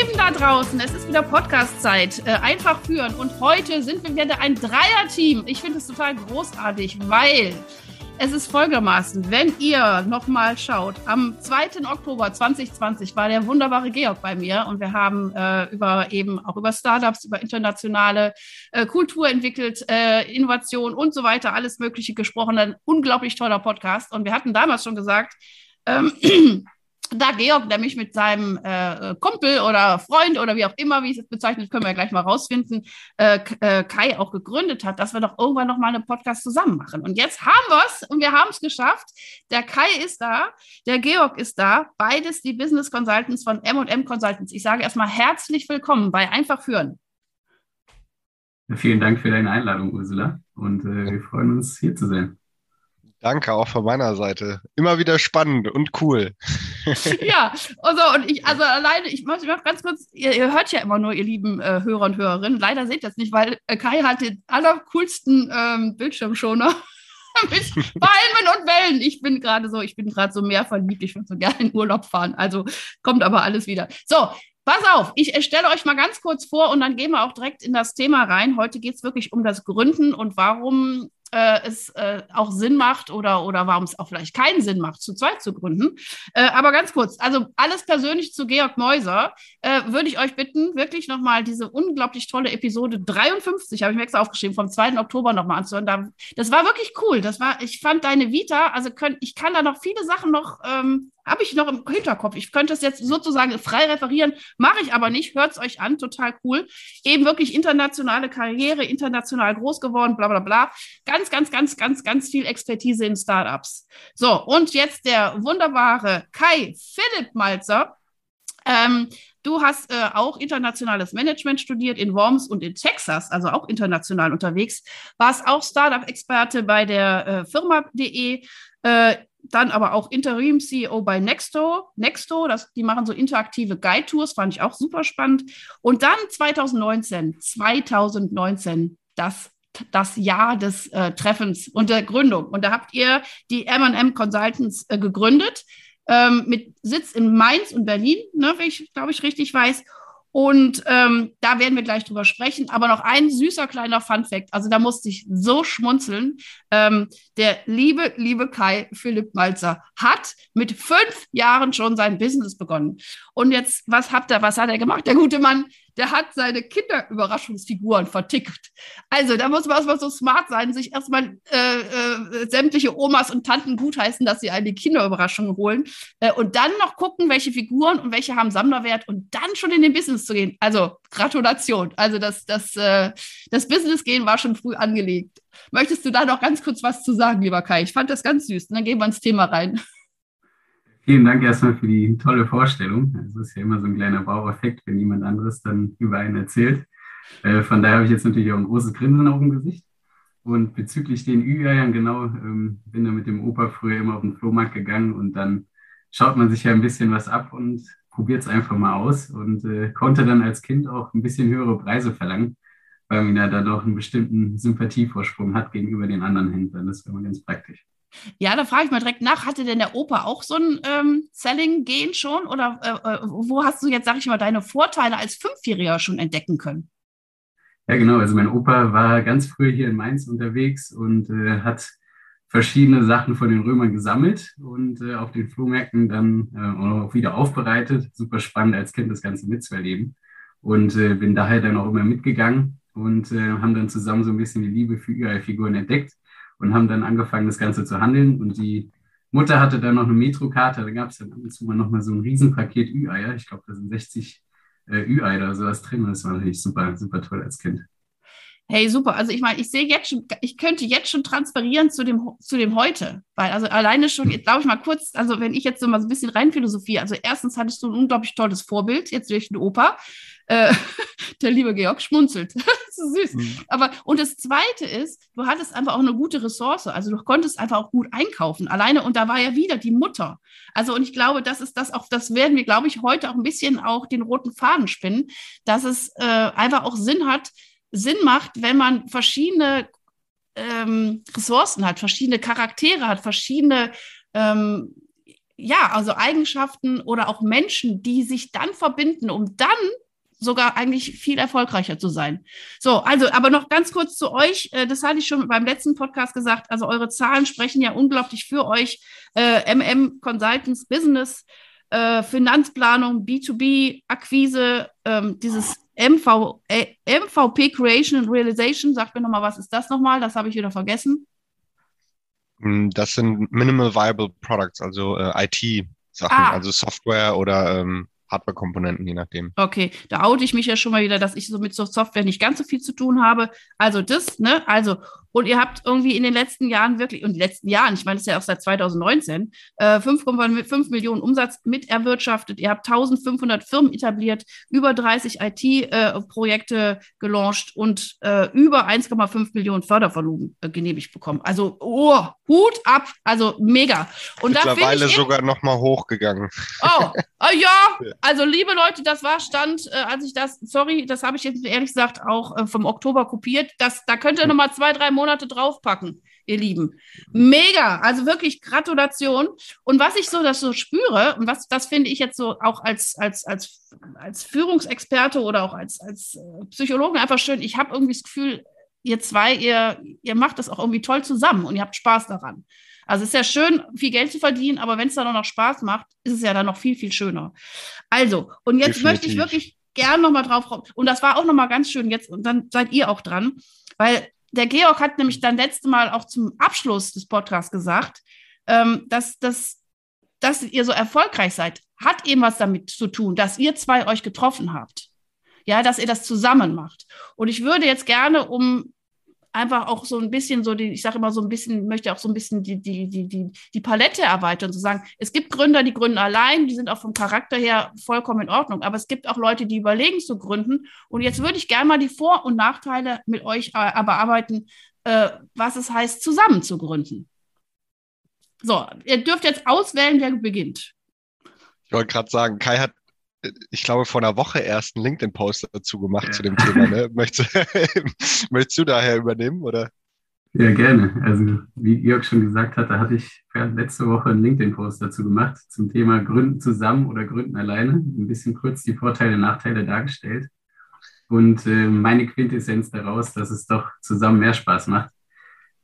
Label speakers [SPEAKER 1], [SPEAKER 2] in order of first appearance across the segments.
[SPEAKER 1] Ihr Lieben da draußen, es ist wieder Podcast-Zeit. Äh, einfach führen. Und heute sind wir wieder ein Dreier-Team. Ich finde es total großartig, weil es ist folgendermaßen, wenn ihr nochmal schaut, am 2. Oktober 2020 war der wunderbare Georg bei mir und wir haben äh, über eben auch über Startups, über internationale äh, Kultur entwickelt, äh, Innovation und so weiter, alles Mögliche gesprochen. Ein unglaublich toller Podcast. Und wir hatten damals schon gesagt, ähm, da Georg nämlich mit seinem äh, Kumpel oder Freund oder wie auch immer, wie es bezeichnet, können wir ja gleich mal rausfinden, äh, äh, Kai auch gegründet hat, dass wir doch irgendwann noch mal einen Podcast zusammen machen. Und jetzt haben wir es und wir haben es geschafft. Der Kai ist da, der Georg ist da, beides die Business Consultants von M&M Consultants. Ich sage erstmal herzlich willkommen bei Einfach führen.
[SPEAKER 2] Vielen Dank für deine Einladung, Ursula. Und äh, wir freuen uns, hier zu sein.
[SPEAKER 3] Danke auch von meiner Seite. Immer wieder spannend und cool.
[SPEAKER 1] ja, also und ich, also alleine, ich noch ganz kurz, ihr, ihr, hört ja immer nur, ihr lieben äh, Hörer und Hörerinnen. Leider seht ihr es nicht, weil äh, Kai hat den allercoolsten ähm, Bildschirmschoner. mit Palmen und Wellen. Ich bin gerade so, ich bin gerade so mehr verliebt. Ich würde so gerne in Urlaub fahren. Also kommt aber alles wieder. So, Pass auf, ich stelle euch mal ganz kurz vor und dann gehen wir auch direkt in das Thema rein. Heute geht es wirklich um das Gründen und warum äh, es äh, auch Sinn macht oder, oder warum es auch vielleicht keinen Sinn macht, zu zweit zu gründen. Äh, aber ganz kurz, also alles persönlich zu Georg Meuser, äh, würde ich euch bitten, wirklich nochmal diese unglaublich tolle Episode 53, habe ich mir extra aufgeschrieben, vom 2. Oktober nochmal anzuhören. Da, das war wirklich cool. Das war, ich fand deine Vita, also könnt, ich kann da noch viele Sachen noch ähm, habe ich noch im Hinterkopf. Ich könnte es jetzt sozusagen frei referieren, mache ich aber nicht. Hört es euch an, total cool. Eben wirklich internationale Karriere, international groß geworden, bla bla bla. Ganz, ganz, ganz, ganz, ganz viel Expertise in Startups. So, und jetzt der wunderbare Kai Philipp Malzer. Ähm, du hast äh, auch internationales Management studiert in Worms und in Texas, also auch international unterwegs. Warst auch Startup-Experte bei der äh, Firma.de. Äh, dann aber auch Interim-CEO bei Nexto. Nexto, das, die machen so interaktive Guide-Tours, fand ich auch super spannend. Und dann 2019, 2019, das das Jahr des äh, Treffens und der Gründung. Und da habt ihr die M&M Consultants äh, gegründet, ähm, mit Sitz in Mainz und Berlin, ne, wenn ich, glaube ich, richtig weiß. Und ähm, da werden wir gleich drüber sprechen. Aber noch ein süßer kleiner Fun-Fact. Also da musste ich so schmunzeln. Ähm, der liebe, liebe Kai Philipp Malzer hat mit fünf Jahren schon sein Business begonnen. Und jetzt, was habt ihr, was hat er gemacht? Der gute Mann, der hat seine Kinderüberraschungsfiguren vertickt. Also da muss man erstmal so smart sein, sich erstmal äh, äh, sämtliche Omas und Tanten gutheißen, dass sie eine Kinderüberraschung holen äh, und dann noch gucken, welche Figuren und welche haben Sammlerwert und dann schon in den Business zu gehen. Also Gratulation. Also das, das, äh, das Business gehen war schon früh angelegt. Möchtest du da noch ganz kurz was zu sagen, lieber Kai? Ich fand das ganz süß. Und dann gehen wir ins Thema rein.
[SPEAKER 2] Vielen Dank erstmal für die tolle Vorstellung. Es ist ja immer so ein kleiner Baueffekt, wenn jemand anderes dann über einen erzählt. Äh, von daher habe ich jetzt natürlich auch ein großes Grinsen auf dem Gesicht. Und bezüglich den Ü-Eiern, genau, ähm, bin da mit dem Opa früher immer auf den Flohmarkt gegangen und dann schaut man sich ja ein bisschen was ab und probiert es einfach mal aus und äh, konnte dann als Kind auch ein bisschen höhere Preise verlangen, weil man ja da doch einen bestimmten Sympathievorsprung hat gegenüber den anderen Händlern. Das wäre mal ganz praktisch.
[SPEAKER 1] Ja, da frage ich mal direkt nach, hatte denn der Opa auch so ein ähm, Selling-Gen schon? Oder äh, äh, wo hast du jetzt, sag ich mal, deine Vorteile als Fünfjähriger schon entdecken können?
[SPEAKER 2] Ja, genau. Also mein Opa war ganz früh hier in Mainz unterwegs und äh, hat verschiedene Sachen von den Römern gesammelt und äh, auf den Flohmärkten dann äh, auch wieder aufbereitet. Super spannend als Kind das Ganze mitzuerleben. Und äh, bin daher dann auch immer mitgegangen und haben dann zusammen so ein bisschen die Liebe für ihre Figuren entdeckt und haben dann angefangen, das Ganze zu handeln. Und die Mutter hatte dann noch eine Metrokarte, da gab es dann ab und zu mal nochmal so ein Riesenpaket Ü-Eier. Ich glaube, da sind 60 äh, Ü-Eier oder sowas drin. Das war natürlich super, super toll als Kind.
[SPEAKER 1] Hey, super. Also ich meine, ich sehe jetzt schon, ich könnte jetzt schon transferieren zu dem, zu dem heute. Weil also alleine schon, jetzt glaube ich mal kurz, also wenn ich jetzt so mal so ein bisschen rein philosophie, also erstens hattest du ein unglaublich tolles Vorbild, jetzt durch den Opa. Äh, der liebe Georg schmunzelt. so süß. Mhm. Aber und das Zweite ist, du hattest einfach auch eine gute Ressource. Also du konntest einfach auch gut einkaufen. Alleine und da war ja wieder die Mutter. Also und ich glaube, das ist das auch, das werden wir, glaube ich, heute auch ein bisschen auch den roten Faden spinnen, dass es äh, einfach auch Sinn hat, Sinn macht, wenn man verschiedene ähm, Ressourcen hat, verschiedene Charaktere hat, verschiedene ähm, ja, also Eigenschaften oder auch Menschen, die sich dann verbinden, um dann sogar eigentlich viel erfolgreicher zu sein. So, also, aber noch ganz kurz zu euch. Äh, das hatte ich schon beim letzten Podcast gesagt. Also, eure Zahlen sprechen ja unglaublich für euch. Äh, MM Consultants Business, äh, Finanzplanung, B2B, Akquise, ähm, dieses MV, äh, MVP Creation and Realization, sagt mir nochmal, was ist das nochmal? Das habe ich wieder vergessen.
[SPEAKER 3] Mm, das sind Minimal Viable Products, also äh, IT-Sachen, ah. also Software oder ähm, Hardware-Komponenten, je nachdem.
[SPEAKER 1] Okay, da oute ich mich ja schon mal wieder, dass ich so mit Software nicht ganz so viel zu tun habe. Also das, ne? Also, und ihr habt irgendwie in den letzten Jahren wirklich, und die letzten Jahren, ich meine, das ist ja auch seit 2019, äh, 5,5 Millionen Umsatz mit erwirtschaftet. Ihr habt 1500 Firmen etabliert, über 30 IT-Projekte äh, gelauncht und äh, über 1,5 Millionen Fördervolumen äh, genehmigt bekommen. Also, oh, Hut ab, also mega.
[SPEAKER 3] Und Mittlerweile sogar nochmal hochgegangen.
[SPEAKER 1] Oh, oh ja, also liebe Leute, das war Stand, äh, als ich das, sorry, das habe ich jetzt ehrlich gesagt auch äh, vom Oktober kopiert. Das, da könnt ihr nochmal zwei, drei Monate draufpacken, ihr Lieben. Mega, also wirklich Gratulation. Und was ich so das so spüre, und was das finde ich jetzt so auch als, als, als, als Führungsexperte oder auch als, als äh, Psychologen einfach schön, ich habe irgendwie das Gefühl, ihr zwei, ihr, ihr macht das auch irgendwie toll zusammen und ihr habt Spaß daran. Also es ist ja schön, viel Geld zu verdienen, aber wenn es dann auch noch Spaß macht, ist es ja dann noch viel, viel schöner. Also, und jetzt Definitiv. möchte ich wirklich gern nochmal drauf kommen. Und das war auch nochmal ganz schön jetzt, und dann seid ihr auch dran, weil der Georg hat nämlich dann letzte Mal auch zum Abschluss des Podcasts gesagt, ähm, dass, dass, dass ihr so erfolgreich seid, hat eben was damit zu tun, dass ihr zwei euch getroffen habt. Ja, dass ihr das zusammen macht. Und ich würde jetzt gerne, um einfach auch so ein bisschen so die, ich sage immer so ein bisschen, möchte auch so ein bisschen die, die, die, die, die Palette erweitern, zu sagen, es gibt Gründer, die gründen allein, die sind auch vom Charakter her vollkommen in Ordnung, aber es gibt auch Leute, die überlegen zu gründen. Und jetzt würde ich gerne mal die Vor- und Nachteile mit euch aber arbeiten, äh, was es heißt, zusammen zu gründen. So, ihr dürft jetzt auswählen, wer beginnt.
[SPEAKER 3] Ich wollte gerade sagen, Kai hat ich glaube, vor einer Woche erst einen LinkedIn-Post dazu gemacht ja. zu dem Thema. Ne? Möchtest, möchtest du daher übernehmen, oder?
[SPEAKER 2] Ja, gerne. Also, wie Jörg schon gesagt hat, da hatte ich letzte Woche einen LinkedIn-Post dazu gemacht zum Thema Gründen zusammen oder Gründen alleine. Ein bisschen kurz die Vorteile und Nachteile dargestellt. Und äh, meine Quintessenz daraus, dass es doch zusammen mehr Spaß macht.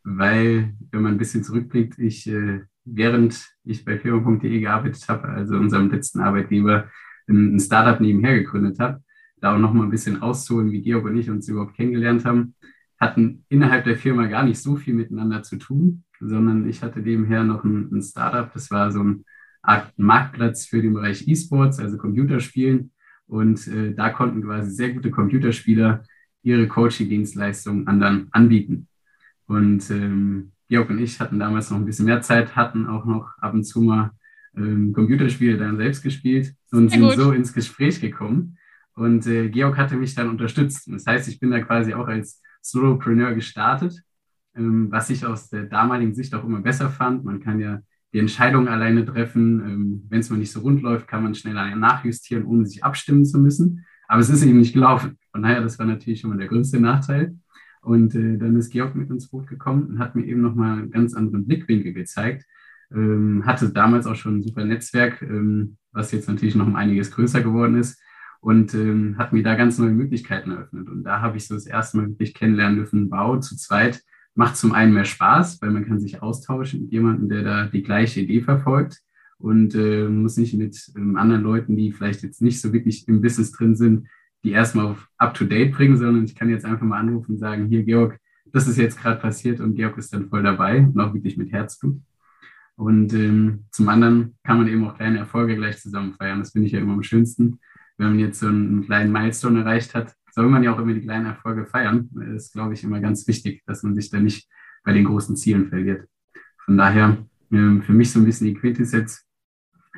[SPEAKER 2] Weil, wenn man ein bisschen zurückblickt, ich, äh, während ich bei firma.de gearbeitet habe, also unserem letzten Arbeitgeber, ein Startup nebenher gegründet habe, da auch noch mal ein bisschen auszuholen, wie Georg und ich uns überhaupt kennengelernt haben, hatten innerhalb der Firma gar nicht so viel miteinander zu tun, sondern ich hatte nebenher noch ein, ein Startup, das war so ein Art Marktplatz für den Bereich E-Sports, also Computerspielen. Und äh, da konnten quasi sehr gute Computerspieler ihre Coaching-Dienstleistungen anderen anbieten. Und ähm, Georg und ich hatten damals noch ein bisschen mehr Zeit, hatten auch noch ab und zu mal ähm, Computerspiele dann selbst gespielt und Sehr sind gut. so ins Gespräch gekommen. Und äh, Georg hatte mich dann unterstützt. Das heißt, ich bin da quasi auch als Solopreneur gestartet, ähm, was ich aus der damaligen Sicht auch immer besser fand. Man kann ja die Entscheidung alleine treffen. Ähm, Wenn es mal nicht so rund läuft, kann man schneller nachjustieren, ohne sich abstimmen zu müssen. Aber es ist eben nicht gelaufen. Von daher, das war natürlich schon mal der größte Nachteil. Und äh, dann ist Georg mit ins Boot gekommen und hat mir eben nochmal einen ganz anderen Blickwinkel gezeigt, ähm, hatte damals auch schon ein super Netzwerk, ähm, was jetzt natürlich noch um einiges größer geworden ist und ähm, hat mir da ganz neue Möglichkeiten eröffnet. Und da habe ich so das erste Mal wirklich kennenlernen dürfen, Bau zu zweit macht zum einen mehr Spaß, weil man kann sich austauschen mit jemandem, der da die gleiche Idee verfolgt und äh, muss nicht mit ähm, anderen Leuten, die vielleicht jetzt nicht so wirklich im Business drin sind, die erstmal auf up-to-date bringen, sondern ich kann jetzt einfach mal anrufen und sagen, hier Georg, das ist jetzt gerade passiert und Georg ist dann voll dabei und auch wirklich mit Herzblut. Und ähm, zum anderen kann man eben auch kleine Erfolge gleich zusammen feiern. Das finde ich ja immer am schönsten, wenn man jetzt so einen kleinen Milestone erreicht hat, soll man ja auch immer die kleinen Erfolge feiern. Das ist, glaube ich, immer ganz wichtig, dass man sich da nicht bei den großen Zielen verliert. Von daher ähm, für mich so ein bisschen die Quintessenz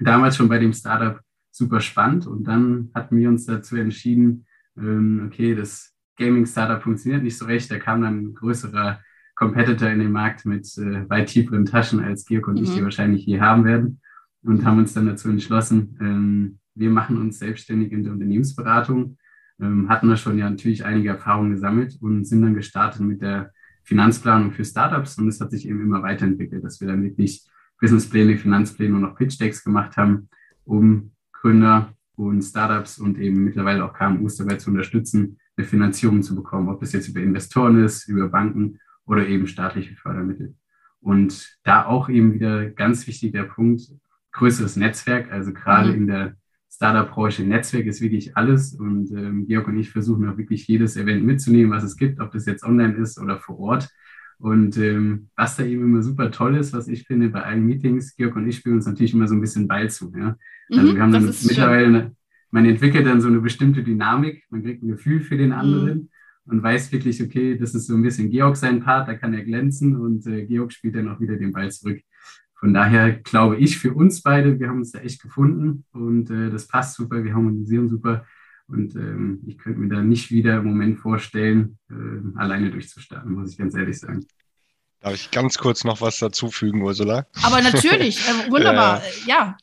[SPEAKER 2] damals schon bei dem Startup super spannend und dann hatten wir uns dazu entschieden, ähm, okay, das Gaming-Startup funktioniert nicht so recht. Da kam dann ein größerer Competitor in den Markt mit äh, weit tieferen Taschen als Georg und mhm. ich die wahrscheinlich je haben werden. Und haben uns dann dazu entschlossen, ähm, wir machen uns selbstständig in der Unternehmensberatung, ähm, hatten da schon ja natürlich einige Erfahrungen gesammelt und sind dann gestartet mit der Finanzplanung für Startups. Und es hat sich eben immer weiterentwickelt, dass wir dann wirklich Businesspläne, Finanzpläne und auch Pitch Decks gemacht haben, um Gründer und Startups und eben mittlerweile auch KMUs dabei zu unterstützen, eine Finanzierung zu bekommen, ob das jetzt über Investoren ist, über Banken oder eben staatliche Fördermittel. Und da auch eben wieder ganz wichtig der Punkt, größeres Netzwerk, also gerade mhm. in der Startup-Branche, Netzwerk ist wirklich alles und ähm, Georg und ich versuchen auch wirklich jedes Event mitzunehmen, was es gibt, ob das jetzt online ist oder vor Ort. Und ähm, was da eben immer super toll ist, was ich finde bei allen Meetings, Georg und ich spielen uns natürlich immer so ein bisschen Ball zu. Ja? Also mhm, wir haben dann mittlerweile, eine, man entwickelt dann so eine bestimmte Dynamik, man kriegt ein Gefühl für den anderen mhm. Und weiß wirklich, okay, das ist so ein bisschen Georg sein Part, da kann er glänzen und äh, Georg spielt dann auch wieder den Ball zurück. Von daher glaube ich für uns beide, wir haben uns da echt gefunden und äh, das passt super, wir harmonisieren super. Und ähm, ich könnte mir da nicht wieder im Moment vorstellen, äh, alleine durchzustarten, muss ich ganz ehrlich sagen.
[SPEAKER 3] Darf ich ganz kurz noch was dazufügen, Ursula?
[SPEAKER 1] Aber natürlich, äh, wunderbar, ja.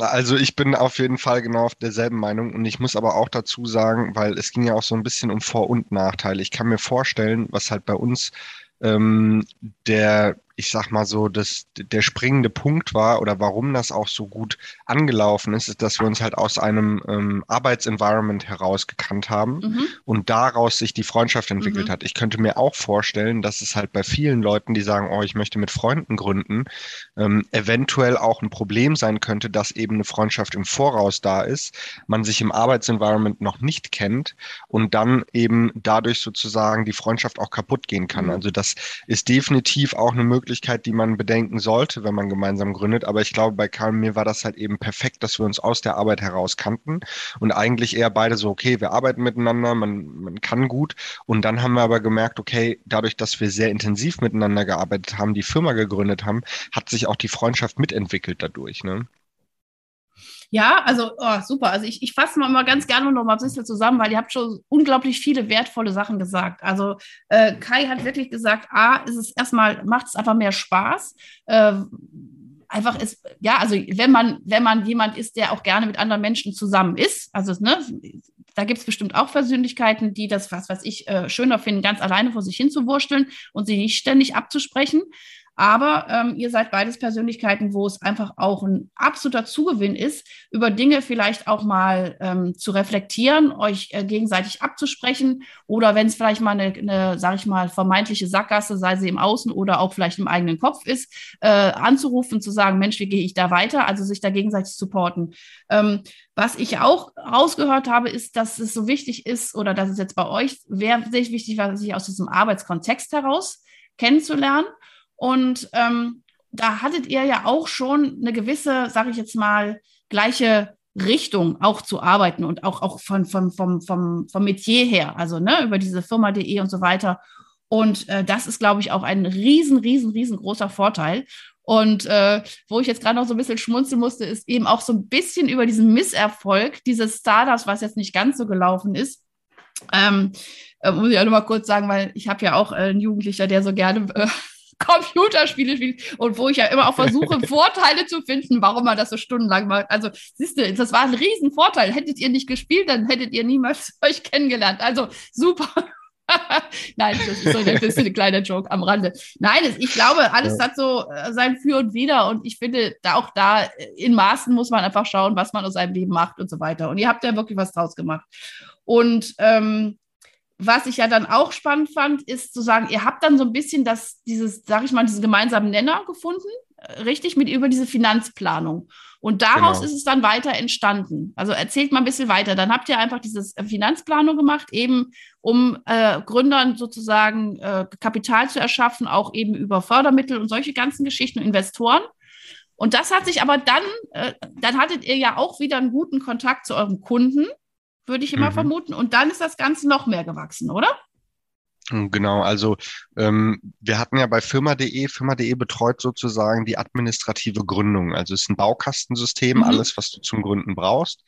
[SPEAKER 3] Also ich bin auf jeden Fall genau auf derselben Meinung und ich muss aber auch dazu sagen, weil es ging ja auch so ein bisschen um Vor- und Nachteile. Ich kann mir vorstellen, was halt bei uns ähm, der ich sag mal so, dass der springende Punkt war oder warum das auch so gut angelaufen ist, ist, dass wir uns halt aus einem ähm, Arbeitsenvironment heraus gekannt haben mhm. und daraus sich die Freundschaft entwickelt mhm. hat. Ich könnte mir auch vorstellen, dass es halt bei vielen Leuten, die sagen, oh, ich möchte mit Freunden gründen, ähm, eventuell auch ein Problem sein könnte, dass eben eine Freundschaft im Voraus da ist, man sich im Arbeitsenvironment noch nicht kennt und dann eben dadurch sozusagen die Freundschaft auch kaputt gehen kann. Mhm. Also das ist definitiv auch eine Möglichkeit, Möglichkeit, die man bedenken sollte, wenn man gemeinsam gründet. Aber ich glaube, bei Karl und mir war das halt eben perfekt, dass wir uns aus der Arbeit heraus kannten und eigentlich eher beide so, okay, wir arbeiten miteinander, man, man kann gut. Und dann haben wir aber gemerkt, okay, dadurch, dass wir sehr intensiv miteinander gearbeitet haben, die Firma gegründet haben, hat sich auch die Freundschaft mitentwickelt dadurch. Ne?
[SPEAKER 1] Ja, also oh, super. Also ich, ich fasse mal, mal ganz gerne noch mal ein bisschen zusammen, weil ihr habt schon unglaublich viele wertvolle Sachen gesagt. Also äh, Kai hat wirklich gesagt, A, ist es erstmal, macht es einfach mehr Spaß. Äh, einfach ist, ja, also wenn man, wenn man jemand ist, der auch gerne mit anderen Menschen zusammen ist, also ne, da gibt es bestimmt auch Persönlichkeiten, die das, was weiß ich, äh, schöner finden, ganz alleine vor sich hin zu wursteln und sie nicht ständig abzusprechen. Aber ähm, ihr seid beides Persönlichkeiten, wo es einfach auch ein absoluter Zugewinn ist, über Dinge vielleicht auch mal ähm, zu reflektieren, euch äh, gegenseitig abzusprechen oder wenn es vielleicht mal eine, eine sage ich mal, vermeintliche Sackgasse, sei sie im Außen oder auch vielleicht im eigenen Kopf ist, äh, anzurufen, zu sagen, Mensch, wie gehe ich da weiter? Also sich da gegenseitig supporten. Ähm, was ich auch rausgehört habe, ist, dass es so wichtig ist oder dass es jetzt bei euch sehr wichtig war, sich aus diesem Arbeitskontext heraus kennenzulernen und ähm, da hattet ihr ja auch schon eine gewisse, sage ich jetzt mal, gleiche Richtung auch zu arbeiten und auch, auch von, von, vom, vom, vom Metier her, also ne, über diese Firma.de und so weiter. Und äh, das ist, glaube ich, auch ein riesen, riesen, riesengroßer Vorteil. Und äh, wo ich jetzt gerade noch so ein bisschen schmunzeln musste, ist eben auch so ein bisschen über diesen Misserfolg dieses Startups, was jetzt nicht ganz so gelaufen ist. Ähm, äh, muss ich auch noch mal kurz sagen, weil ich habe ja auch äh, einen Jugendlicher, der so gerne äh, Computerspiele spielt und wo ich ja immer auch versuche, Vorteile zu finden, warum man das so stundenlang macht. Also, siehst du, das war ein Riesenvorteil. Hättet ihr nicht gespielt, dann hättet ihr niemals euch kennengelernt. Also, super. Nein, das ist so ein bisschen ein kleiner Joke am Rande. Nein, ich glaube, alles hat so äh, sein Für und Wider und ich finde, da auch da in Maßen muss man einfach schauen, was man aus seinem Leben macht und so weiter. Und ihr habt ja wirklich was draus gemacht. Und ähm, was ich ja dann auch spannend fand, ist zu sagen, ihr habt dann so ein bisschen das, dieses, sag ich mal, diesen gemeinsamen Nenner gefunden, äh, richtig, mit über diese Finanzplanung. Und daraus genau. ist es dann weiter entstanden. Also erzählt mal ein bisschen weiter. Dann habt ihr einfach diese äh, Finanzplanung gemacht, eben um äh, Gründern sozusagen äh, Kapital zu erschaffen, auch eben über Fördermittel und solche ganzen Geschichten, Investoren. Und das hat sich aber dann, äh, dann hattet ihr ja auch wieder einen guten Kontakt zu euren Kunden würde ich immer mhm. vermuten. Und dann ist das Ganze noch mehr gewachsen, oder?
[SPEAKER 3] Genau, also ähm, wir hatten ja bei Firma.de, Firma.de betreut sozusagen die administrative Gründung. Also es ist ein Baukastensystem, mhm. alles, was du zum Gründen brauchst.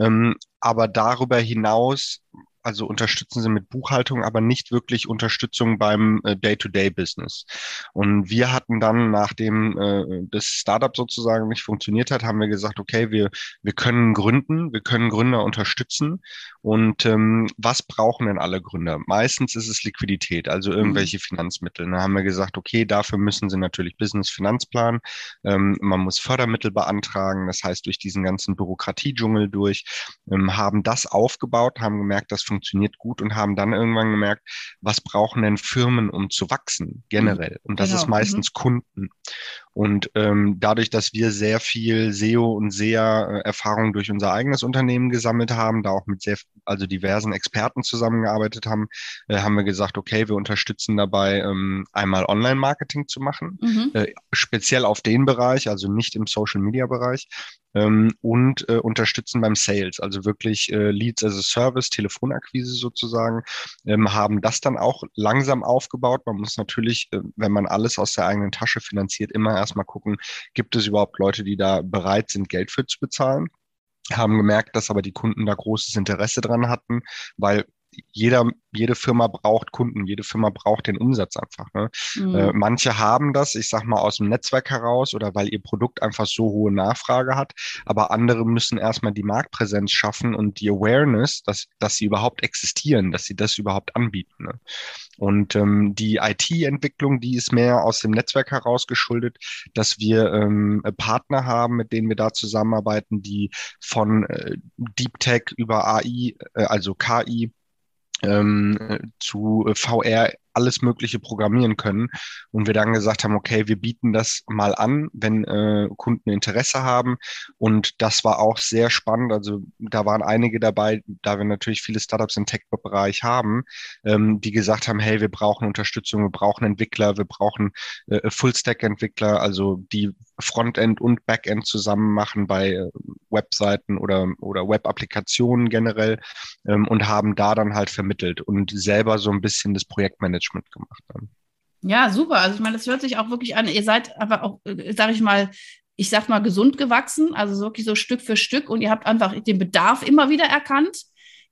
[SPEAKER 3] Ähm, aber darüber hinaus also unterstützen sie mit Buchhaltung, aber nicht wirklich Unterstützung beim äh, Day-to-Day-Business. Und wir hatten dann, nachdem äh, das Startup sozusagen nicht funktioniert hat, haben wir gesagt, okay, wir, wir können gründen, wir können Gründer unterstützen. Und ähm, was brauchen denn alle Gründer? Meistens ist es Liquidität, also irgendwelche mhm. Finanzmittel. Da haben wir gesagt, okay, dafür müssen sie natürlich Business-Finanzplan, ähm, man muss Fördermittel beantragen, das heißt durch diesen ganzen Bürokratiedschungel durch, ähm, haben das aufgebaut, haben gemerkt, das funktioniert gut und haben dann irgendwann gemerkt, was brauchen denn Firmen, um zu wachsen generell? Mhm. Und das genau. ist meistens mhm. Kunden. Und ähm, dadurch, dass wir sehr viel SEO und SEA-Erfahrung durch unser eigenes Unternehmen gesammelt haben, da auch mit sehr, also diversen Experten zusammengearbeitet haben, äh, haben wir gesagt, okay, wir unterstützen dabei, ähm, einmal Online-Marketing zu machen, mhm. äh, speziell auf den Bereich, also nicht im Social-Media-Bereich, ähm, und äh, unterstützen beim Sales, also wirklich äh, Leads as a Service, Telefonakquise sozusagen, ähm, haben das dann auch langsam aufgebaut. Man muss natürlich, äh, wenn man alles aus der eigenen Tasche finanziert, immer erstmal gucken, gibt es überhaupt Leute, die da bereit sind, Geld für zu bezahlen haben gemerkt, dass aber die Kunden da großes Interesse dran hatten, weil jeder, jede Firma braucht Kunden, jede Firma braucht den Umsatz einfach. Ne? Mhm. Äh, manche haben das, ich sag mal, aus dem Netzwerk heraus oder weil ihr Produkt einfach so hohe Nachfrage hat, aber andere müssen erstmal die Marktpräsenz schaffen und die Awareness, dass, dass sie überhaupt existieren, dass sie das überhaupt anbieten. Ne? Und ähm, die IT-Entwicklung, die ist mehr aus dem Netzwerk heraus geschuldet, dass wir ähm, Partner haben, mit denen wir da zusammenarbeiten, die von äh, Deep Tech über AI, äh, also KI, ähm, zu äh, VR alles Mögliche programmieren können. Und wir dann gesagt haben, okay, wir bieten das mal an, wenn äh, Kunden Interesse haben. Und das war auch sehr spannend. Also da waren einige dabei, da wir natürlich viele Startups im Tech-Bereich haben, ähm, die gesagt haben, hey, wir brauchen Unterstützung, wir brauchen Entwickler, wir brauchen äh, Full-Stack-Entwickler, also die Frontend und Backend zusammen machen bei äh, Webseiten oder, oder Web-Applikationen generell ähm, und haben da dann halt vermittelt und selber so ein bisschen das Projektmanagement gemacht haben.
[SPEAKER 1] Ja, super. Also ich meine, das hört sich auch wirklich an. Ihr seid aber auch, äh, sage ich mal, ich sag mal, gesund gewachsen, also wirklich so Stück für Stück und ihr habt einfach den Bedarf immer wieder erkannt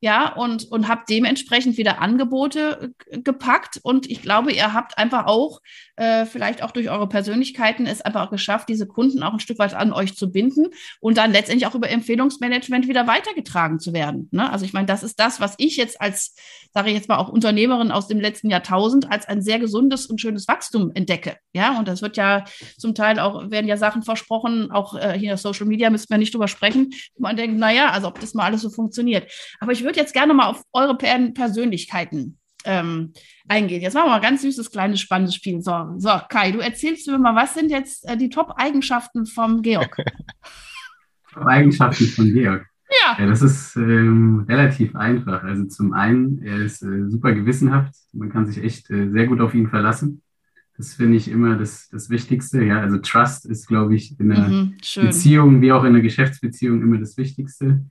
[SPEAKER 1] ja, und, und habt dementsprechend wieder Angebote äh, gepackt. Und ich glaube, ihr habt einfach auch, äh, vielleicht auch durch eure Persönlichkeiten, es einfach auch geschafft, diese Kunden auch ein Stück weit an euch zu binden und dann letztendlich auch über Empfehlungsmanagement wieder weitergetragen zu werden. Ne? Also ich meine, das ist das, was ich jetzt als, sage ich jetzt mal, auch Unternehmerin aus dem letzten Jahrtausend als ein sehr gesundes und schönes Wachstum entdecke. Ja, und das wird ja zum Teil auch, werden ja Sachen versprochen, auch äh, hier in Social Media müssen wir nicht drüber sprechen, wo man denkt, naja, also ob das mal alles so funktioniert. Aber ich würde jetzt gerne mal auf eure Persönlichkeiten ähm, eingehen. Jetzt machen wir mal ein ganz süßes, kleines, spannendes Spiel. So, so, Kai, du erzählst mir mal, was sind jetzt äh, die Top-Eigenschaften vom Georg?
[SPEAKER 2] Top-Eigenschaften von Georg. Ja. ja. das ist ähm, relativ einfach. Also zum einen, er ist äh, super gewissenhaft. Man kann sich echt äh, sehr gut auf ihn verlassen. Das finde ich immer das, das Wichtigste. Ja, also Trust ist, glaube ich, in einer mhm, Beziehung wie auch in einer Geschäftsbeziehung immer das Wichtigste.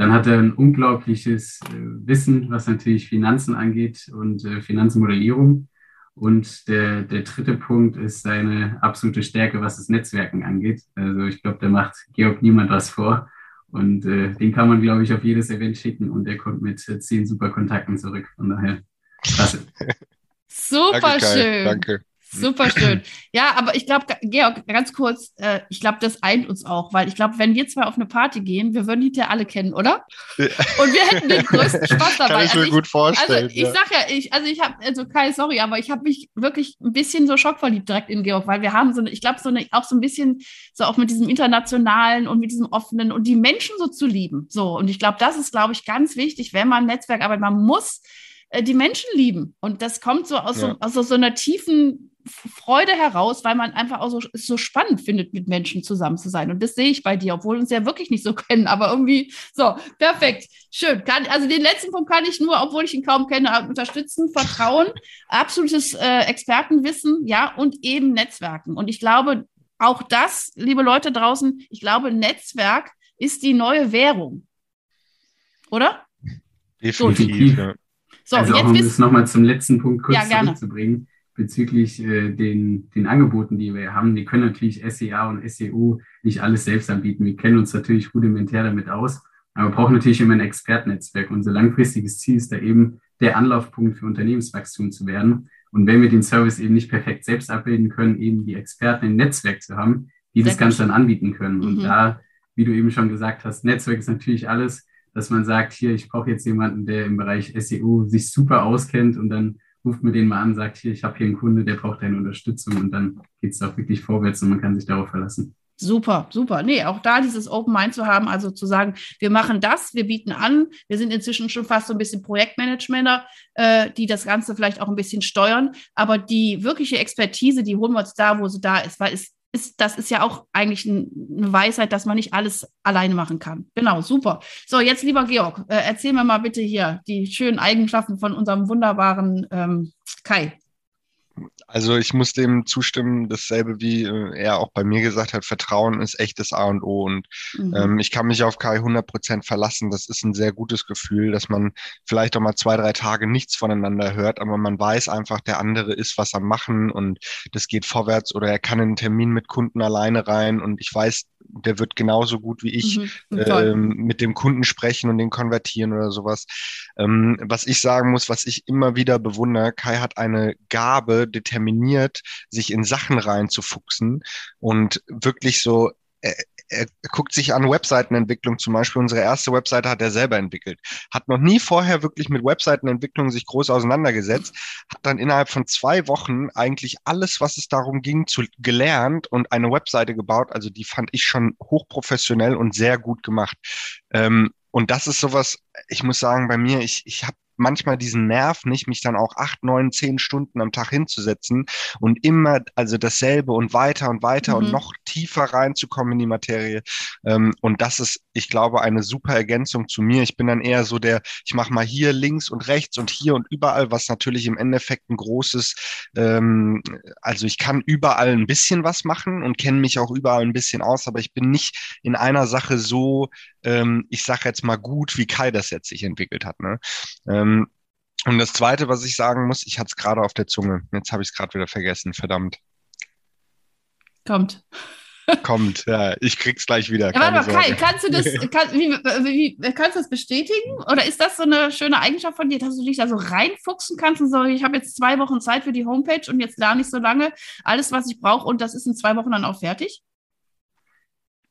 [SPEAKER 2] Dann hat er ein unglaubliches äh, Wissen, was natürlich Finanzen angeht und äh, Finanzmodellierung. Und der, der dritte Punkt ist seine absolute Stärke, was das Netzwerken angeht. Also ich glaube, der macht Georg niemand was vor. Und äh, den kann man, glaube ich, auf jedes Event schicken. Und der kommt mit äh, zehn super Kontakten zurück. Von daher, klasse.
[SPEAKER 1] Super Danke, schön. Danke. Super schön. Ja, aber ich glaube, Georg, ganz kurz, äh, ich glaube, das eint uns auch, weil ich glaube, wenn wir zwei auf eine Party gehen, wir würden hinterher alle kennen, oder? Und wir hätten den größten Spaß dabei.
[SPEAKER 3] Kann ich mir
[SPEAKER 1] also
[SPEAKER 3] gut vorstellen.
[SPEAKER 1] Also ich ja. sag ja, ich, also ich habe, also Kai, sorry, aber ich habe mich wirklich ein bisschen so schockverliebt direkt in Georg, weil wir haben so eine, ich glaube, so eine, auch so ein bisschen, so auch mit diesem internationalen und mit diesem offenen und die Menschen so zu lieben. So, und ich glaube, das ist, glaube ich, ganz wichtig, wenn man Netzwerkarbeit, man muss äh, die Menschen lieben. Und das kommt so aus, ja. so, aus so einer tiefen Freude heraus, weil man einfach auch so, so spannend findet, mit Menschen zusammen zu sein. Und das sehe ich bei dir, obwohl wir uns ja wirklich nicht so kennen, aber irgendwie so, perfekt, schön. Kann, also den letzten Punkt kann ich nur, obwohl ich ihn kaum kenne, unterstützen, Vertrauen, absolutes äh, Expertenwissen, ja, und eben Netzwerken. Und ich glaube, auch das, liebe Leute draußen, ich glaube, Netzwerk ist die neue Währung. Oder?
[SPEAKER 2] Definitiv. Ja. So, also auch um es nochmal zum letzten Punkt kurz ja, zurückzubringen, bezüglich äh, den, den Angeboten, die wir haben. Wir können natürlich SEA und SEO nicht alles selbst anbieten. Wir kennen uns natürlich rudimentär damit aus, aber wir brauchen natürlich immer ein Expertennetzwerk. Unser langfristiges Ziel ist da eben, der Anlaufpunkt für Unternehmenswachstum zu werden. Und wenn wir den Service eben nicht perfekt selbst abbilden können, eben die Experten im Netzwerk zu haben, die Sehr das Ganze dann anbieten können. Mhm. Und da, wie du eben schon gesagt hast, Netzwerk ist natürlich alles, dass man sagt, hier, ich brauche jetzt jemanden, der im Bereich SEO sich super auskennt und dann ruft mir den mal an, sagt, hier, ich habe hier einen Kunde, der braucht deine Unterstützung und dann geht es auch wirklich vorwärts und man kann sich darauf verlassen.
[SPEAKER 1] Super, super. Nee, auch da dieses Open Mind zu haben, also zu sagen, wir machen das, wir bieten an, wir sind inzwischen schon fast so ein bisschen Projektmanagementer, äh, die das Ganze vielleicht auch ein bisschen steuern, aber die wirkliche Expertise, die holen wir uns da, wo sie da ist, weil es ist, das ist ja auch eigentlich ein, eine Weisheit, dass man nicht alles alleine machen kann. Genau, super. So, jetzt lieber Georg, äh, erzähl mir mal bitte hier die schönen Eigenschaften von unserem wunderbaren ähm, Kai.
[SPEAKER 3] Also ich muss dem zustimmen, dasselbe wie äh, er auch bei mir gesagt hat, Vertrauen ist echtes A und O und mhm. ähm, ich kann mich auf Kai 100% verlassen. Das ist ein sehr gutes Gefühl, dass man vielleicht auch mal zwei, drei Tage nichts voneinander hört, aber man weiß einfach, der andere ist was am Machen und das geht vorwärts oder er kann in einen Termin mit Kunden alleine rein und ich weiß, der wird genauso gut wie ich mhm, ähm, mit dem Kunden sprechen und den konvertieren oder sowas. Ähm, was ich sagen muss, was ich immer wieder bewundere, Kai hat eine Gabe, determiniert, sich in Sachen reinzufuchsen und wirklich so er, er guckt sich an Webseitenentwicklung zum Beispiel. Unsere erste Webseite hat er selber entwickelt. Hat noch nie vorher wirklich mit Webseitenentwicklung sich groß auseinandergesetzt. Hat dann innerhalb von zwei Wochen eigentlich alles, was es darum ging, zu gelernt und eine Webseite gebaut. Also die fand ich schon hochprofessionell und sehr gut gemacht. Ähm, und das ist sowas, ich muss sagen, bei mir, ich, ich habe manchmal diesen Nerv nicht, mich dann auch acht, neun, zehn Stunden am Tag hinzusetzen und immer also dasselbe und weiter und weiter mhm. und noch tiefer reinzukommen in die Materie. Ähm, und das ist, ich glaube, eine super Ergänzung zu mir. Ich bin dann eher so der, ich mache mal hier links und rechts und hier und überall, was natürlich im Endeffekt ein großes, ähm, also ich kann überall ein bisschen was machen und kenne mich auch überall ein bisschen aus, aber ich bin nicht in einer Sache so, ähm, ich sage jetzt mal gut, wie Kai das jetzt sich entwickelt hat. Ne? Ähm, und das Zweite, was ich sagen muss, ich hatte es gerade auf der Zunge. Jetzt habe ich es gerade wieder vergessen, verdammt.
[SPEAKER 1] Kommt.
[SPEAKER 3] Kommt, ja, ich krieg's gleich wieder.
[SPEAKER 1] Ja, warte mal, Kai, kannst du das, kann, wie, wie, kannst du das bestätigen? Oder ist das so eine schöne Eigenschaft von dir, dass du dich da so reinfuchsen kannst und so, ich habe jetzt zwei Wochen Zeit für die Homepage und jetzt lerne ich so lange alles, was ich brauche und das ist in zwei Wochen dann auch fertig?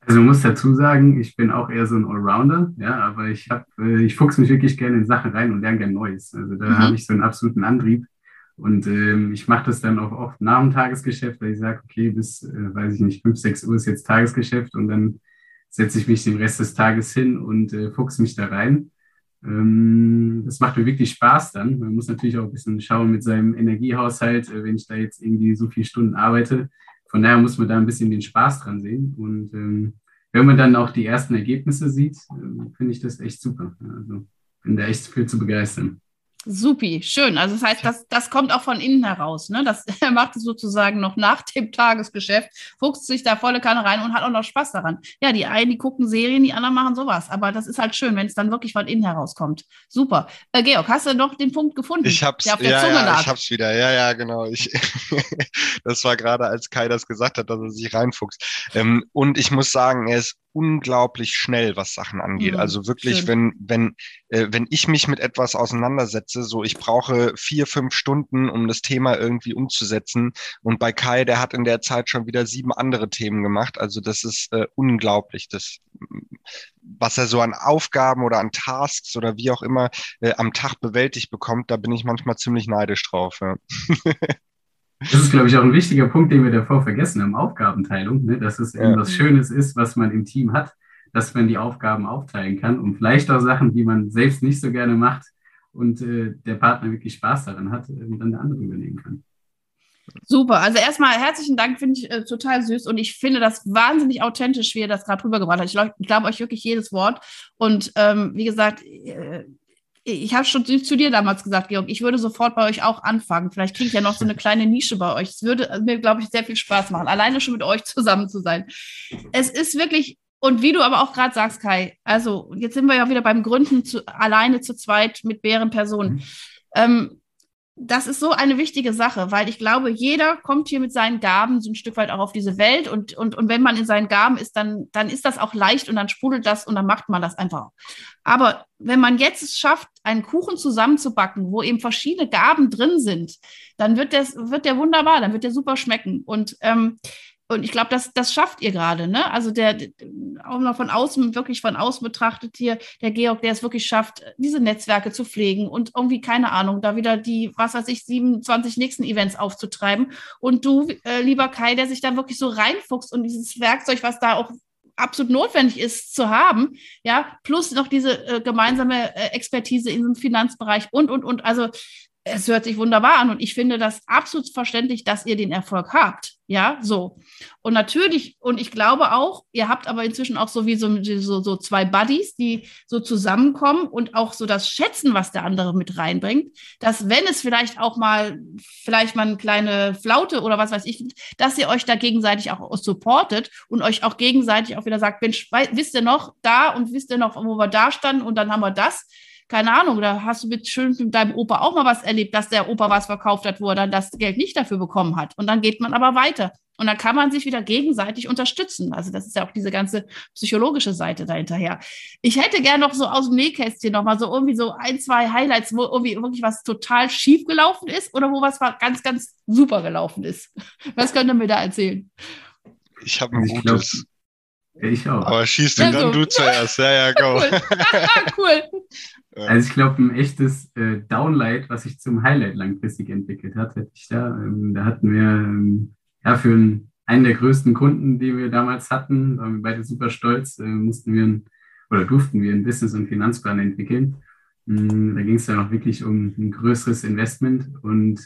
[SPEAKER 2] Also ich muss dazu sagen, ich bin auch eher so ein Allrounder, ja, aber ich habe, äh, ich fuchse mich wirklich gerne in Sachen rein und lerne gerne Neues. Also da mhm. habe ich so einen absoluten Antrieb. Und ähm, ich mache das dann auch oft nach dem Tagesgeschäft, weil ich sage, okay, bis, äh, weiß ich nicht, 5, 6 Uhr ist jetzt Tagesgeschäft und dann setze ich mich den Rest des Tages hin und äh, fuchse mich da rein. Ähm, das macht mir wirklich Spaß dann. Man muss natürlich auch ein bisschen schauen mit seinem Energiehaushalt, äh, wenn ich da jetzt irgendwie so viele Stunden arbeite, von daher muss man da ein bisschen den Spaß dran sehen. Und ähm, wenn man dann auch die ersten Ergebnisse sieht, äh, finde ich das echt super. Also bin da echt viel zu begeistern.
[SPEAKER 1] Supi, schön. Also das heißt, das, das kommt auch von innen heraus. Ne? Das, er macht es sozusagen noch nach dem Tagesgeschäft, fuchst sich da volle Kanne rein und hat auch noch Spaß daran. Ja, die einen, die gucken Serien, die anderen machen sowas. Aber das ist halt schön, wenn es dann wirklich von innen herauskommt. Super. Äh, Georg, hast du noch den Punkt gefunden?
[SPEAKER 3] Ich hab's, ja, ja, ich hab's wieder. Ja, ja, genau. Ich, das war gerade, als Kai das gesagt hat, dass er sich reinfuchst. Ähm, und ich muss sagen, er ist unglaublich schnell, was Sachen angeht. Mhm, also wirklich, schön. wenn, wenn, äh, wenn ich mich mit etwas auseinandersetze, so ich brauche vier, fünf Stunden, um das Thema irgendwie umzusetzen. Und bei Kai, der hat in der Zeit schon wieder sieben andere Themen gemacht. Also das ist äh, unglaublich. Das, was er so an Aufgaben oder an Tasks oder wie auch immer äh, am Tag bewältigt bekommt, da bin ich manchmal ziemlich neidisch drauf. Ja.
[SPEAKER 2] Das ist, glaube ich, auch ein wichtiger Punkt, den wir davor vergessen haben, Aufgabenteilung, ne? dass es ja. etwas Schönes ist, was man im Team hat, dass man die Aufgaben aufteilen kann und vielleicht auch Sachen, die man selbst nicht so gerne macht und äh, der Partner wirklich Spaß daran hat, äh, dann der andere übernehmen kann.
[SPEAKER 1] Super. Also erstmal herzlichen Dank, finde ich äh, total süß und ich finde das wahnsinnig authentisch, wie ihr das gerade rübergebracht habt. Ich glaube euch wirklich jedes Wort. Und ähm, wie gesagt, äh, ich habe schon zu dir damals gesagt, Georg, ich würde sofort bei euch auch anfangen. Vielleicht kriege ich ja noch so eine kleine Nische bei euch. Es würde mir, glaube ich, sehr viel Spaß machen, alleine schon mit euch zusammen zu sein. Es ist wirklich Und wie du aber auch gerade sagst, Kai, also jetzt sind wir ja wieder beim Gründen zu, alleine zu zweit mit mehreren Personen. Mhm. Ähm, das ist so eine wichtige Sache, weil ich glaube, jeder kommt hier mit seinen Gaben so ein Stück weit auch auf diese Welt und, und, und wenn man in seinen Gaben ist, dann, dann ist das auch leicht und dann sprudelt das und dann macht man das einfach. Aber wenn man jetzt es schafft, einen Kuchen zusammenzubacken, wo eben verschiedene Gaben drin sind, dann wird, das, wird der wunderbar, dann wird der super schmecken. Und ähm, und ich glaube, das, das schafft ihr gerade, ne? Also der, auch noch von außen, wirklich von außen betrachtet hier, der Georg, der es wirklich schafft, diese Netzwerke zu pflegen und irgendwie, keine Ahnung, da wieder die, was weiß ich, 27 nächsten Events aufzutreiben. Und du, äh, lieber Kai, der sich da wirklich so reinfuchst und dieses Werkzeug, was da auch absolut notwendig ist zu haben, ja, plus noch diese äh, gemeinsame äh, Expertise in diesem Finanzbereich und, und, und. Also es hört sich wunderbar an und ich finde das absolut verständlich, dass ihr den Erfolg habt. Ja, so. Und natürlich, und ich glaube auch, ihr habt aber inzwischen auch so wie so, so, so zwei Buddies, die so zusammenkommen und auch so das Schätzen, was der andere mit reinbringt, dass wenn es vielleicht auch mal, vielleicht mal eine kleine Flaute oder was weiß ich, dass ihr euch da gegenseitig auch supportet und euch auch gegenseitig auch wieder sagt, Mensch, wisst ihr noch da und wisst ihr noch, wo wir da standen und dann haben wir das keine Ahnung, da hast du mit schön mit deinem Opa auch mal was erlebt, dass der Opa was verkauft hat, wo er dann das Geld nicht dafür bekommen hat. Und dann geht man aber weiter. Und dann kann man sich wieder gegenseitig unterstützen. Also das ist ja auch diese ganze psychologische Seite dahinterher. Ich hätte gerne noch so aus dem Nähkästchen noch mal so irgendwie so ein, zwei Highlights, wo irgendwie wirklich was total schief gelaufen ist oder wo was ganz, ganz super gelaufen ist. Was könnt ihr mir da erzählen?
[SPEAKER 3] Ich habe ein ich gutes.
[SPEAKER 2] Glaub, ich auch.
[SPEAKER 3] Aber schießt du ja, dann du zuerst. Ja, ja, go.
[SPEAKER 1] Cool. cool.
[SPEAKER 2] Also ich glaube, ein echtes äh, Downlight, was sich zum Highlight langfristig entwickelt hat, hätte ich da. Ähm, da hatten wir ähm, ja für einen, einen der größten Kunden, die wir damals hatten, waren wir beide super stolz, äh, mussten wir ein, oder durften wir einen Business- und Finanzplan entwickeln. Ähm, da ging es dann auch wirklich um ein größeres Investment und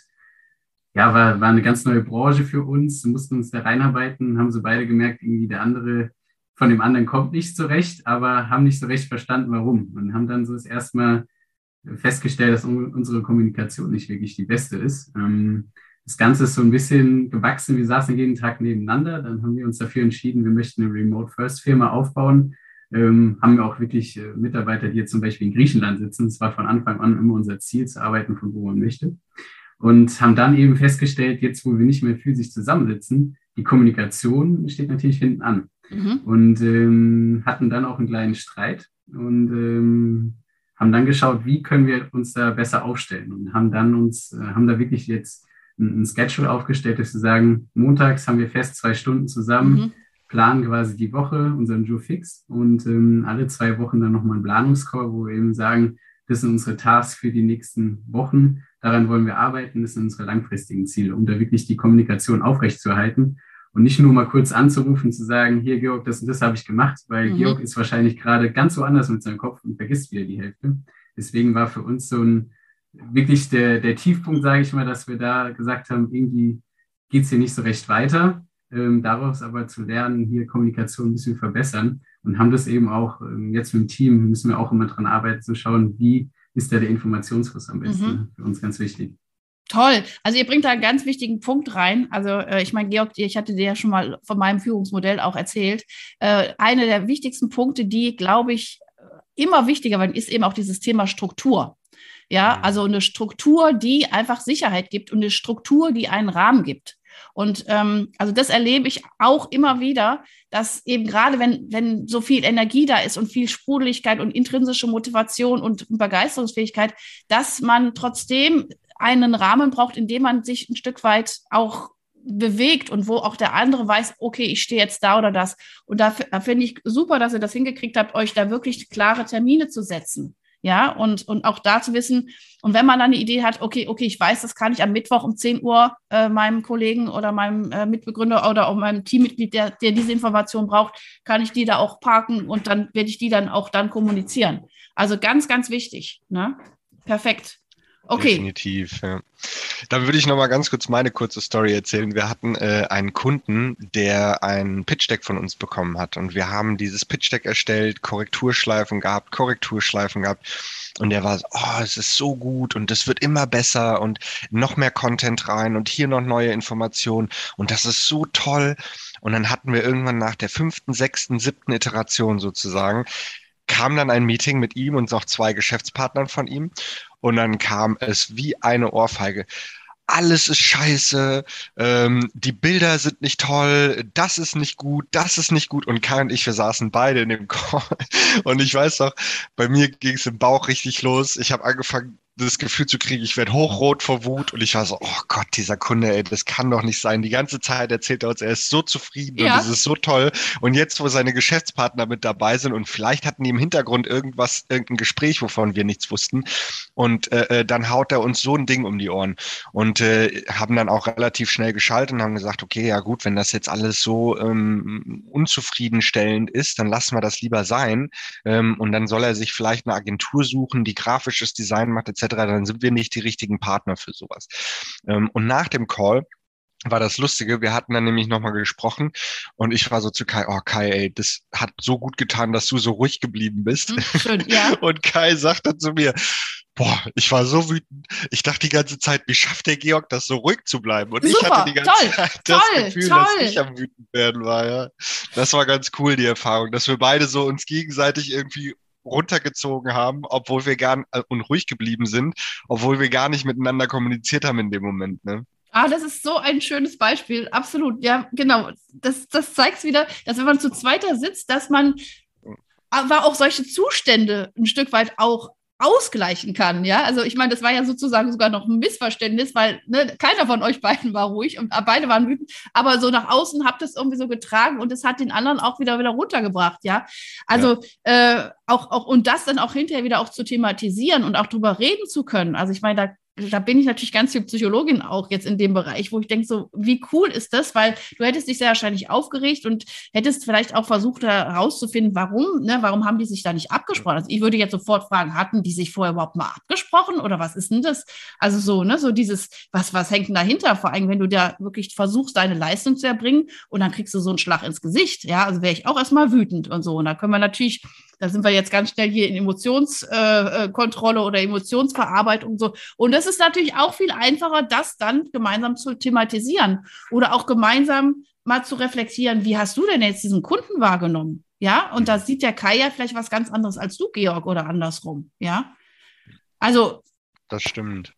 [SPEAKER 2] ja, war, war eine ganz neue Branche für uns, mussten uns da reinarbeiten, haben so beide gemerkt, irgendwie der andere von dem anderen kommt nicht so recht, aber haben nicht so recht verstanden, warum. Und haben dann so das erste Mal festgestellt, dass unsere Kommunikation nicht wirklich die beste ist. Ähm, das Ganze ist so ein bisschen gewachsen. Wir saßen jeden Tag nebeneinander. Dann haben wir uns dafür entschieden, wir möchten eine Remote-First-Firma aufbauen. Ähm, haben wir auch wirklich äh, Mitarbeiter, die jetzt zum Beispiel in Griechenland sitzen. Es war von Anfang an immer unser Ziel, zu arbeiten, von wo man möchte. Und haben dann eben festgestellt, jetzt wo wir nicht mehr physisch zusammensitzen, die Kommunikation steht natürlich hinten an. Mhm. Und ähm, hatten dann auch einen kleinen Streit und ähm, haben dann geschaut, wie können wir uns da besser aufstellen und haben dann uns, äh, haben da wirklich jetzt ein, Schedule aufgestellt, dass wir sagen, montags haben wir fest zwei Stunden zusammen, mhm. planen quasi die Woche, unseren Joe Fix und ähm, alle zwei Wochen dann nochmal einen Planungscall, wo wir eben sagen, das sind unsere Tasks für die nächsten Wochen, daran wollen wir arbeiten, das sind unsere langfristigen Ziele, um da wirklich die Kommunikation aufrechtzuerhalten und nicht nur mal kurz anzurufen, zu sagen, hier Georg, das und das habe ich gemacht, weil mhm. Georg ist wahrscheinlich gerade ganz woanders mit seinem Kopf und vergisst wieder die Hälfte. Deswegen war für uns so ein wirklich der, der Tiefpunkt, sage ich mal, dass wir da gesagt haben, irgendwie geht es hier nicht so recht weiter. Ähm, daraus aber zu lernen, hier Kommunikation ein bisschen verbessern und haben das eben auch ähm, jetzt mit dem Team, müssen wir auch immer dran arbeiten, zu schauen, wie ist da der Informationsfluss am besten. Mhm. Für uns ganz wichtig.
[SPEAKER 1] Toll. Also ihr bringt da einen ganz wichtigen Punkt rein. Also äh, ich meine, Georg, ich hatte dir ja schon mal von meinem Führungsmodell auch erzählt. Äh, eine der wichtigsten Punkte, die, glaube ich, immer wichtiger werden, ist eben auch dieses Thema Struktur. Ja, mhm. also eine Struktur, die einfach Sicherheit gibt und eine Struktur, die einen Rahmen gibt. Und ähm, also das erlebe ich auch immer wieder, dass eben gerade wenn, wenn so viel Energie da ist und viel Sprudeligkeit und intrinsische Motivation und Begeisterungsfähigkeit, dass man trotzdem einen Rahmen braucht, in dem man sich ein Stück weit auch bewegt und wo auch der andere weiß, okay, ich stehe jetzt da oder das. Und da, da finde ich super, dass ihr das hingekriegt habt, euch da wirklich klare Termine zu setzen. Ja, und, und auch da zu wissen, und wenn man dann eine Idee hat, okay, okay, ich weiß, das kann ich am Mittwoch um 10 Uhr äh, meinem Kollegen oder meinem äh, Mitbegründer oder auch meinem Teammitglied, der, der diese Information braucht, kann ich die da auch parken und dann werde ich die dann auch dann kommunizieren. Also ganz, ganz wichtig. Ne? Perfekt. Okay.
[SPEAKER 3] Definitiv, ja. Dann würde ich noch mal ganz kurz meine kurze Story erzählen. Wir hatten äh, einen Kunden, der ein Pitch-Deck von uns bekommen hat und wir haben dieses Pitch-Deck erstellt, Korrekturschleifen gehabt, Korrekturschleifen gehabt und der war, oh, es ist so gut und es wird immer besser und noch mehr Content rein und hier noch neue Informationen und das ist so toll Und dann hatten wir irgendwann nach der fünften, sechsten, siebten Iteration sozusagen, kam dann ein Meeting mit ihm und noch zwei Geschäftspartnern von ihm. Und dann kam es wie eine Ohrfeige alles ist scheiße, ähm, die Bilder sind nicht toll, das ist nicht gut, das ist nicht gut. Und Kai und ich, wir saßen beide in dem Call. Und ich weiß doch, bei mir ging es im Bauch richtig los. Ich habe angefangen, das Gefühl zu kriegen, ich werde hochrot vor Wut und ich war so, oh Gott, dieser Kunde, ey, das kann doch nicht sein. Die ganze Zeit erzählt er uns, er ist so zufrieden ja. und es ist so toll. Und jetzt, wo seine Geschäftspartner mit dabei sind und vielleicht hatten die im Hintergrund irgendwas, irgendein Gespräch, wovon wir nichts wussten. Und äh, äh, dann haut er uns so ein Ding um die Ohren und äh, haben dann auch relativ schnell geschaltet und haben gesagt, okay, ja gut, wenn das jetzt alles so ähm, unzufriedenstellend ist, dann lassen wir das lieber sein. Ähm, und dann soll er sich vielleicht eine Agentur suchen, die grafisches Design macht, etc dann sind wir nicht die richtigen Partner für sowas. Ähm, und nach dem Call war das Lustige. Wir hatten dann nämlich nochmal gesprochen und ich war so zu Kai, oh Kai, ey, das hat so gut getan, dass du so ruhig geblieben bist. Hm, schön, ja. Und Kai sagt dann zu mir, boah, ich war so wütend. Ich dachte die ganze Zeit, wie schafft der Georg das so ruhig zu bleiben? Und Super, ich hatte die ganze toll, Zeit das toll, Gefühl, toll. dass ich am wütend werden war. Ja. Das war ganz cool, die Erfahrung, dass wir beide so uns gegenseitig irgendwie runtergezogen haben, obwohl wir gar äh, und ruhig geblieben sind, obwohl wir gar nicht miteinander kommuniziert haben in dem Moment. Ne?
[SPEAKER 1] Ah, das ist so ein schönes Beispiel. Absolut. Ja, genau. Das, das zeigt wieder, dass wenn man zu zweiter sitzt, dass man aber auch solche Zustände ein Stück weit auch ausgleichen kann. Ja, also ich meine, das war ja sozusagen sogar noch ein Missverständnis, weil ne, keiner von euch beiden war ruhig und beide waren wütend, aber so nach außen habt es irgendwie so getragen und es hat den anderen auch wieder wieder runtergebracht. Ja, also ja. Äh, auch, auch und das dann auch hinterher wieder auch zu thematisieren und auch drüber reden zu können. Also ich meine, da da bin ich natürlich ganz viel Psychologin auch jetzt in dem Bereich, wo ich denke, so, wie cool ist das? Weil du hättest dich sehr wahrscheinlich aufgeregt und hättest vielleicht auch versucht herauszufinden, warum, ne, warum haben die sich da nicht abgesprochen? Also ich würde jetzt sofort fragen, hatten die sich vorher überhaupt mal abgesprochen oder was ist denn das? Also so, ne, so dieses, was, was hängt denn dahinter? Vor allem, wenn du da wirklich versuchst, deine Leistung zu erbringen und dann kriegst du so einen Schlag ins Gesicht. Ja, also wäre ich auch erstmal wütend und so. Und da können wir natürlich da sind wir jetzt ganz schnell hier in Emotionskontrolle äh, oder Emotionsverarbeitung und so. Und das ist natürlich auch viel einfacher, das dann gemeinsam zu thematisieren oder auch gemeinsam mal zu reflektieren, wie hast du denn jetzt diesen Kunden wahrgenommen? Ja, und da sieht der Kai ja vielleicht was ganz anderes als du, Georg, oder andersrum. Ja, also.
[SPEAKER 3] Das stimmt.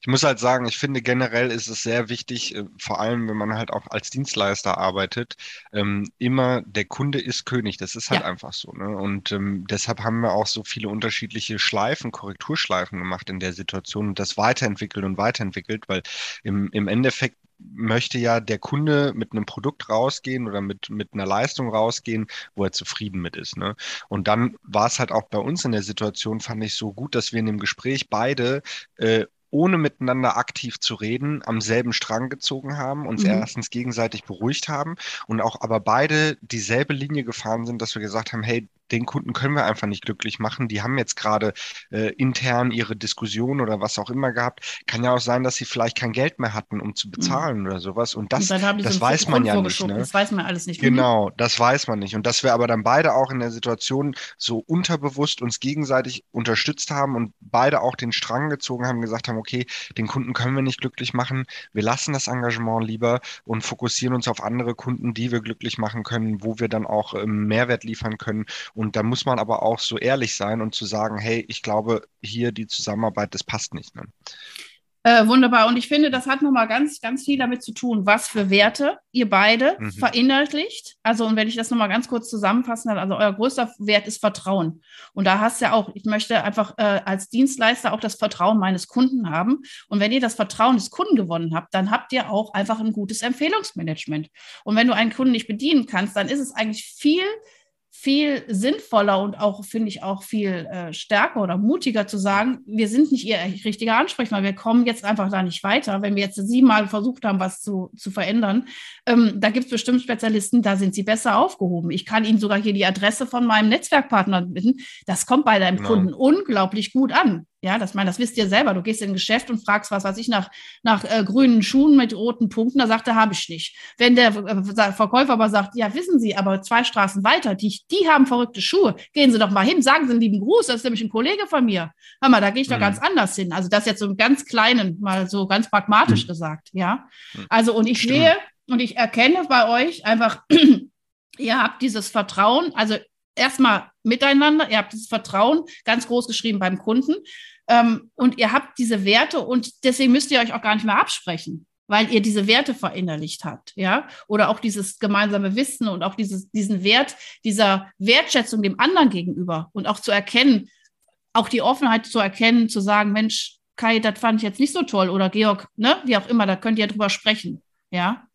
[SPEAKER 3] Ich muss halt sagen, ich finde generell ist es sehr wichtig, äh, vor allem wenn man halt auch als Dienstleister arbeitet, ähm, immer der Kunde ist König. Das ist halt ja. einfach so. Ne? Und ähm, deshalb haben wir auch so viele unterschiedliche Schleifen, Korrekturschleifen gemacht in der Situation und das weiterentwickelt und weiterentwickelt, weil im, im Endeffekt möchte ja der Kunde mit einem Produkt rausgehen oder mit, mit einer Leistung rausgehen, wo er zufrieden mit ist. Ne? Und dann war es halt auch bei uns in der Situation, fand ich so gut, dass wir in dem Gespräch beide äh, ohne miteinander aktiv zu reden, am selben Strang gezogen haben, uns mhm. erstens gegenseitig beruhigt haben und auch aber beide dieselbe Linie gefahren sind, dass wir gesagt haben, hey, den Kunden können wir einfach nicht glücklich machen. Die haben jetzt gerade äh, intern ihre Diskussion oder was auch immer gehabt. Kann ja auch sein, dass sie vielleicht kein Geld mehr hatten, um zu mhm. bezahlen mhm. oder sowas. Und das, und das weiß man ja nicht. Ne?
[SPEAKER 1] Das weiß man alles nicht.
[SPEAKER 3] Genau, das weiß man nicht. Und dass wir aber dann beide auch in der Situation so unterbewusst uns gegenseitig unterstützt haben und beide auch den Strang gezogen haben, gesagt haben, okay, den Kunden können wir nicht glücklich machen. Wir lassen das Engagement lieber und fokussieren uns auf andere Kunden, die wir glücklich machen können, wo wir dann auch ähm, Mehrwert liefern können und da muss man aber auch so ehrlich sein und zu sagen, hey, ich glaube, hier die Zusammenarbeit, das passt nicht. Ne?
[SPEAKER 1] Äh, wunderbar. Und ich finde, das hat nochmal ganz, ganz viel damit zu tun, was für Werte ihr beide mhm. verinnerlicht. Also, und wenn ich das nochmal ganz kurz zusammenfassen kann, also euer größter Wert ist Vertrauen. Und da hast du ja auch, ich möchte einfach äh, als Dienstleister auch das Vertrauen meines Kunden haben. Und wenn ihr das Vertrauen des Kunden gewonnen habt, dann habt ihr auch einfach ein gutes Empfehlungsmanagement. Und wenn du einen Kunden nicht bedienen kannst, dann ist es eigentlich viel viel sinnvoller und auch, finde ich, auch viel äh, stärker oder mutiger zu sagen, wir sind nicht ihr richtiger Ansprechpartner, wir kommen jetzt einfach da nicht weiter. Wenn wir jetzt siebenmal versucht haben, was zu, zu verändern, ähm, da gibt es bestimmt Spezialisten, da sind sie besser aufgehoben. Ich kann Ihnen sogar hier die Adresse von meinem Netzwerkpartner bitten. Das kommt bei deinem genau. Kunden unglaublich gut an. Ja, das meine, das wisst ihr selber. Du gehst in ein Geschäft und fragst, was weiß ich, nach, nach äh, grünen Schuhen mit roten Punkten, da sagt er, habe ich nicht. Wenn der äh, Verkäufer aber sagt, ja, wissen Sie, aber zwei Straßen weiter, die, die haben verrückte Schuhe, gehen Sie doch mal hin, sagen Sie einen lieben Gruß, das ist nämlich ein Kollege von mir. Hör mal, da gehe ich doch mhm. ganz anders hin. Also das jetzt so im ganz Kleinen, mal so ganz pragmatisch mhm. gesagt, ja. Mhm. Also und ich Stimmt. sehe, und ich erkenne bei euch einfach, ihr habt dieses Vertrauen, also erstmal miteinander, ihr habt dieses Vertrauen, ganz groß geschrieben beim Kunden. Ähm, und ihr habt diese Werte und deswegen müsst ihr euch auch gar nicht mehr absprechen, weil ihr diese Werte verinnerlicht habt, ja, oder auch dieses gemeinsame Wissen und auch dieses, diesen Wert dieser Wertschätzung dem anderen gegenüber und auch zu erkennen, auch die Offenheit zu erkennen, zu sagen, Mensch, Kai, das fand ich jetzt nicht so toll oder Georg, ne, wie auch immer, da könnt ihr drüber sprechen, ja.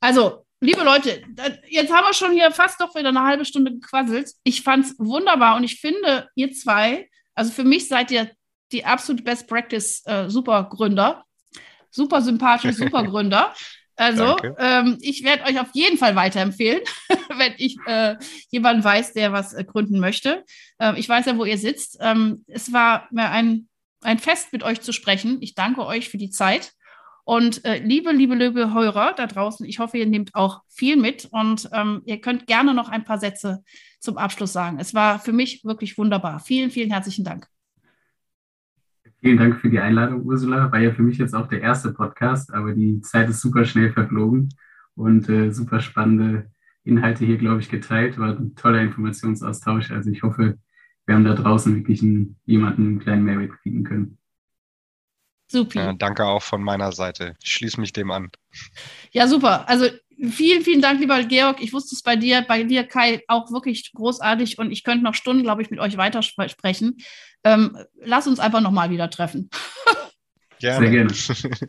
[SPEAKER 1] Also liebe Leute, jetzt haben wir schon hier fast doch wieder eine halbe Stunde gequasselt. Ich fand es wunderbar und ich finde, ihr zwei, also für mich seid ihr die absolute Best Practice äh, Supergründer. Super sympathische Supergründer. Also, ähm, ich werde euch auf jeden Fall weiterempfehlen, wenn ich äh, jemanden weiß, der was äh, gründen möchte. Ähm, ich weiß ja, wo ihr sitzt. Ähm, es war mir ein, ein Fest, mit euch zu sprechen. Ich danke euch für die Zeit. Und äh, liebe, liebe, liebe Hörer da draußen, ich hoffe, ihr nehmt auch viel mit und ähm, ihr könnt gerne noch ein paar Sätze zum Abschluss sagen. Es war für mich wirklich wunderbar. Vielen, vielen herzlichen Dank.
[SPEAKER 2] Vielen Dank für die Einladung, Ursula. War ja für mich jetzt auch der erste Podcast, aber die Zeit ist super schnell verflogen und äh, super spannende Inhalte hier, glaube ich, geteilt. War ein toller Informationsaustausch. Also ich hoffe, wir haben da draußen wirklich einen, jemanden einen kleinen Mehrwert kriegen können.
[SPEAKER 3] Super. Ja, danke auch von meiner Seite. Ich schließe mich dem an.
[SPEAKER 1] Ja, super. Also vielen, vielen Dank, lieber Georg. Ich wusste es bei dir, bei dir, Kai, auch wirklich großartig und ich könnte noch Stunden, glaube ich, mit euch weitersprechen. Ähm, lass uns einfach nochmal wieder treffen.
[SPEAKER 3] Gerne. Sehr gerne.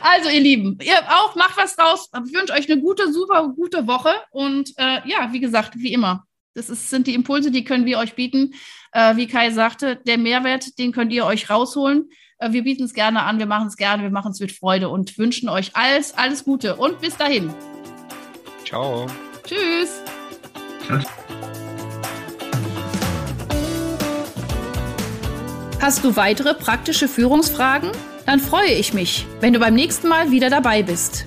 [SPEAKER 1] Also, ihr Lieben, ihr auch macht was draus. Ich wünsche euch eine gute, super gute Woche. Und äh, ja, wie gesagt, wie immer, das ist, sind die Impulse, die können wir euch bieten. Äh, wie Kai sagte, der Mehrwert, den könnt ihr euch rausholen. Äh, wir bieten es gerne an, wir machen es gerne, wir machen es mit Freude und wünschen euch alles, alles Gute und bis dahin.
[SPEAKER 3] Ciao.
[SPEAKER 1] Tschüss. Ciao. Hast du weitere praktische Führungsfragen? Dann freue ich mich, wenn du beim nächsten Mal wieder dabei bist.